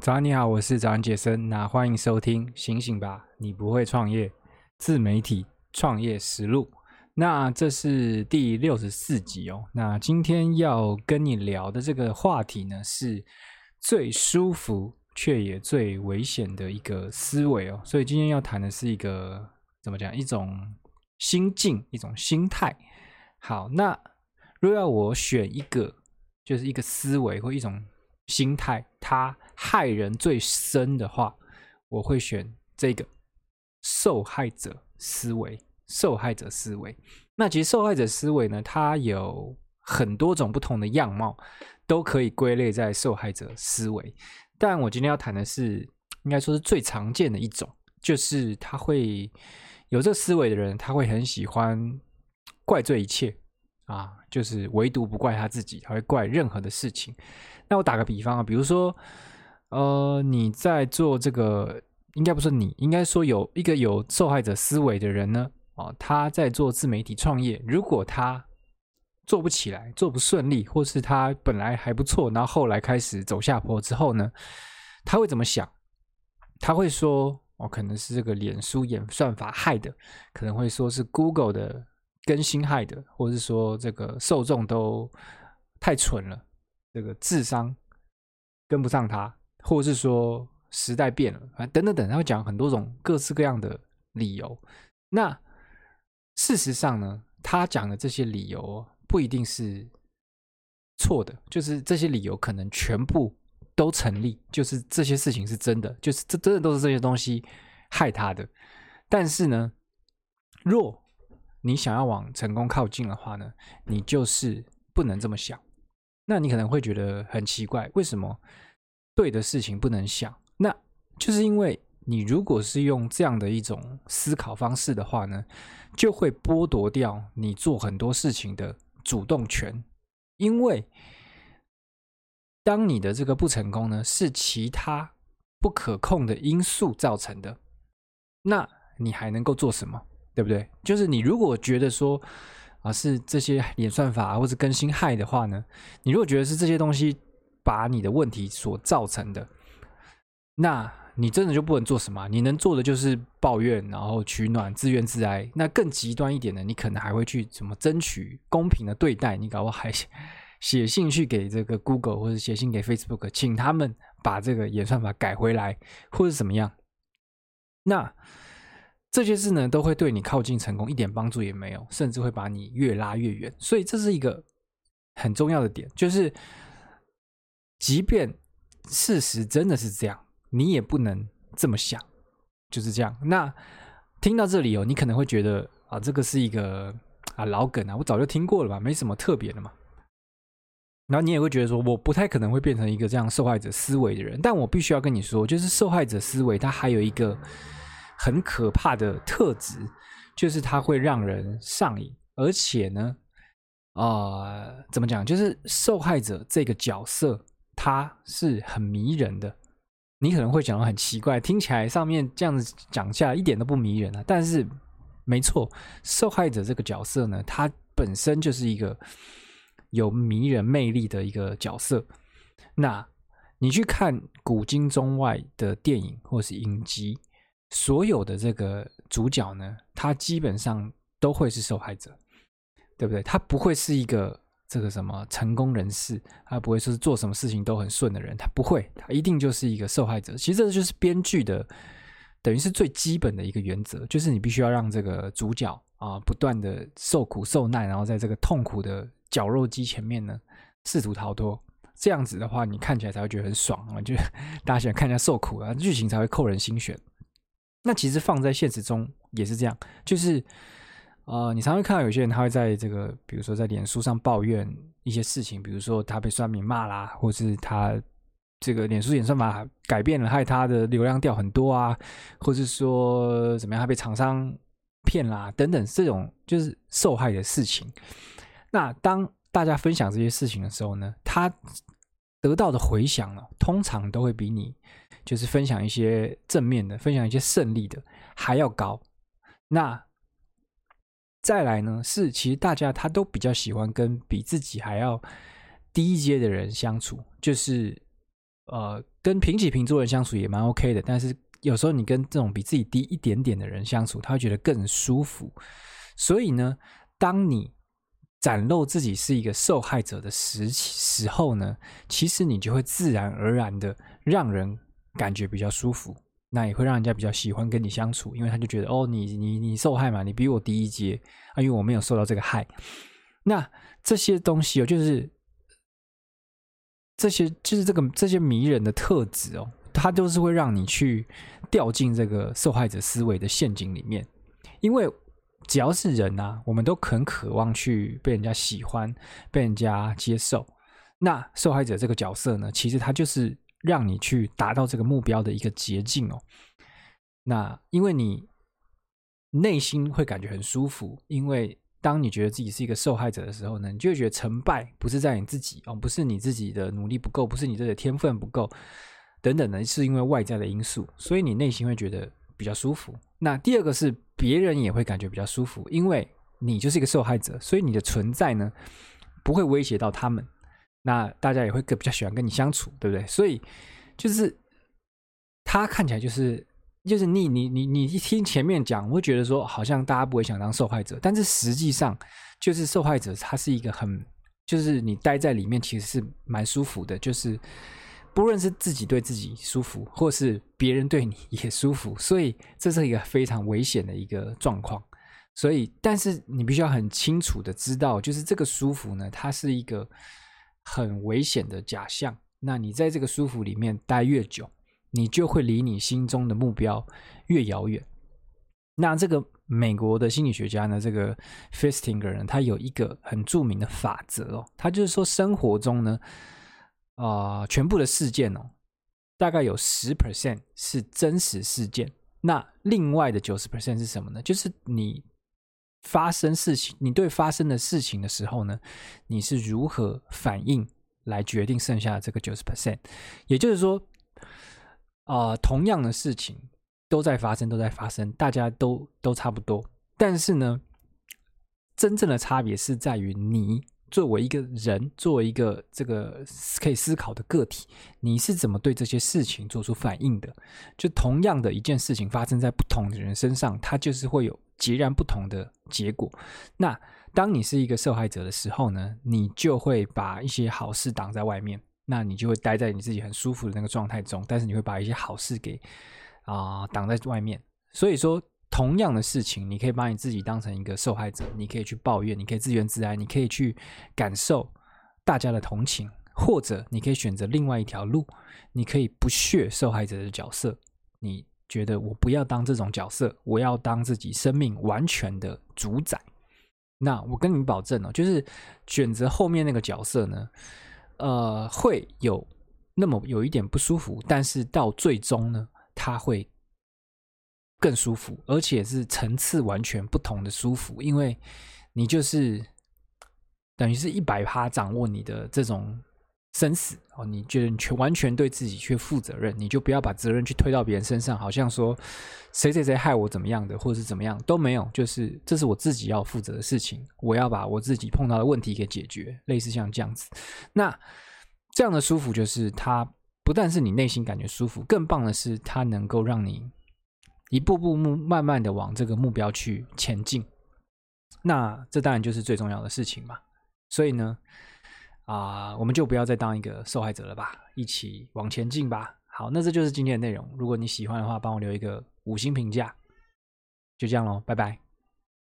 早安，你好，我是早安杰森，那欢迎收听醒醒吧，你不会创业自媒体创业实录。那这是第六十四集哦。那今天要跟你聊的这个话题呢，是最舒服却也最危险的一个思维哦。所以今天要谈的是一个怎么讲？一种心境，一种心态。好，那若要我选一个，就是一个思维或一种心态，它害人最深的话，我会选这个受害者思维。受害者思维，那其实受害者思维呢，它有很多种不同的样貌，都可以归类在受害者思维。但我今天要谈的是，应该说是最常见的一种，就是他会有这思维的人，他会很喜欢怪罪一切啊，就是唯独不怪他自己，他会怪任何的事情。那我打个比方啊，比如说，呃，你在做这个，应该不是你，应该说有一个有受害者思维的人呢。啊他在做自媒体创业，如果他做不起来，做不顺利，或是他本来还不错，然后后来开始走下坡之后呢，他会怎么想？他会说：“哦，可能是这个脸书演算法害的，可能会说是 Google 的更新害的，或是说这个受众都太蠢了，这个智商跟不上他，或者是说时代变了啊，等等等，他会讲很多种各式各样的理由。那事实上呢，他讲的这些理由不一定是错的，就是这些理由可能全部都成立，就是这些事情是真的，就是这真的都是这些东西害他的。但是呢，若你想要往成功靠近的话呢，你就是不能这么想。那你可能会觉得很奇怪，为什么对的事情不能想？那就是因为。你如果是用这样的一种思考方式的话呢，就会剥夺掉你做很多事情的主动权，因为当你的这个不成功呢，是其他不可控的因素造成的，那你还能够做什么？对不对？就是你如果觉得说啊是这些演算法或者更新害的话呢，你如果觉得是这些东西把你的问题所造成的，那。你真的就不能做什么？你能做的就是抱怨，然后取暖，自怨自哀。那更极端一点的，你可能还会去什么争取公平的对待？你搞不好还写信去给这个 Google 或者写信给 Facebook，请他们把这个演算法改回来，或者怎么样？那这些事呢，都会对你靠近成功一点帮助也没有，甚至会把你越拉越远。所以这是一个很重要的点，就是即便事实真的是这样。你也不能这么想，就是这样。那听到这里哦，你可能会觉得啊，这个是一个啊老梗啊，我早就听过了吧，没什么特别的嘛。然后你也会觉得说，我不太可能会变成一个这样受害者思维的人。但我必须要跟你说，就是受害者思维它还有一个很可怕的特质，就是它会让人上瘾，而且呢，啊、怎么讲？就是受害者这个角色，它是很迷人的。你可能会讲的很奇怪，听起来上面这样子讲下来一点都不迷人啊。但是，没错，受害者这个角色呢，他本身就是一个有迷人魅力的一个角色。那你去看古今中外的电影或是影集，所有的这个主角呢，他基本上都会是受害者，对不对？他不会是一个。这个什么成功人士，他不会说是做什么事情都很顺的人，他不会，他一定就是一个受害者。其实这就是编剧的，等于是最基本的一个原则，就是你必须要让这个主角啊不断的受苦受难，然后在这个痛苦的绞肉机前面呢试图逃脱。这样子的话，你看起来才会觉得很爽啊，就 大家喜欢看人家受苦啊，剧情才会扣人心弦。那其实放在现实中也是这样，就是。呃，你常会看到有些人，他会在这个，比如说在脸书上抱怨一些事情，比如说他被算命骂啦，或是他这个脸书演算法改变了，害他的流量掉很多啊，或是说怎么样，他被厂商骗啦等等，这种就是受害的事情。那当大家分享这些事情的时候呢，他得到的回响呢，通常都会比你就是分享一些正面的、分享一些胜利的还要高。那再来呢，是其实大家他都比较喜欢跟比自己还要低阶的人相处，就是呃，跟平起平坐的人相处也蛮 OK 的，但是有时候你跟这种比自己低一点点的人相处，他会觉得更舒服。所以呢，当你展露自己是一个受害者的时时候呢，其实你就会自然而然的让人感觉比较舒服，那也会让人家比较喜欢跟你相处，因为他就觉得哦，你你你受害嘛，你比我低一阶啊，因为我没有受到这个害。那这些东西哦，就是这些就是这个这些迷人的特质哦，它都是会让你去掉进这个受害者思维的陷阱里面，因为。只要是人啊，我们都很渴望去被人家喜欢、被人家接受。那受害者这个角色呢，其实他就是让你去达到这个目标的一个捷径哦。那因为你内心会感觉很舒服，因为当你觉得自己是一个受害者的时候呢，你就会觉得成败不是在你自己哦，不是你自己的努力不够，不是你自己的天分不够等等的，是因为外在的因素，所以你内心会觉得比较舒服。那第二个是。别人也会感觉比较舒服，因为你就是一个受害者，所以你的存在呢，不会威胁到他们。那大家也会更比较喜欢跟你相处，对不对？所以就是他看起来就是就是你你你你一听前面讲，我会觉得说好像大家不会想当受害者，但是实际上就是受害者，他是一个很就是你待在里面其实是蛮舒服的，就是。不论是自己对自己舒服，或是别人对你也舒服，所以这是一个非常危险的一个状况。所以，但是你必须要很清楚的知道，就是这个舒服呢，它是一个很危险的假象。那你在这个舒服里面待越久，你就会离你心中的目标越遥远。那这个美国的心理学家呢，这个 Festinger 呢，他有一个很著名的法则哦，他就是说生活中呢。啊、呃，全部的事件哦，大概有十 percent 是真实事件，那另外的九十 percent 是什么呢？就是你发生事情，你对发生的事情的时候呢，你是如何反应来决定剩下的这个九十 percent。也就是说，啊、同样的事情都在发生，都在发生，大家都都差不多，但是呢，真正的差别是在于你。作为一个人，作为一个这个可以思考的个体，你是怎么对这些事情做出反应的？就同样的一件事情发生在不同的人身上，它就是会有截然不同的结果。那当你是一个受害者的时候呢，你就会把一些好事挡在外面，那你就会待在你自己很舒服的那个状态中，但是你会把一些好事给啊、挡在外面。所以说。同样的事情，你可以把你自己当成一个受害者，你可以去抱怨，你可以自怨自艾，你可以去感受大家的同情，或者你可以选择另外一条路，你可以不屑受害者的角色，你觉得我不要当这种角色，我要当自己生命完全的主宰。那我跟你保证哦，就是选择后面那个角色呢，呃，会有那么有一点不舒服，但是到最终呢，他会。更舒服，而且是层次完全不同的舒服，因为你就是等于是一百趴掌握你的这种生死哦，你觉得你全完全对自己去负责任，你就不要把责任去推到别人身上，好像说谁谁谁害我怎么样的，或者是怎么样都没有，就是这是我自己要负责的事情，我要把我自己碰到的问题给解决，类似像这样子。那这样的舒服，就是它不但是你内心感觉舒服，更棒的是它能够让你。一步步慢慢的往这个目标去前进，那这当然就是最重要的事情嘛。所以呢，啊、我们就不要再当一个受害者了吧，一起往前进吧。好，那这就是今天的内容。如果你喜欢的话，帮我留一个五星评价。就这样喽，拜拜。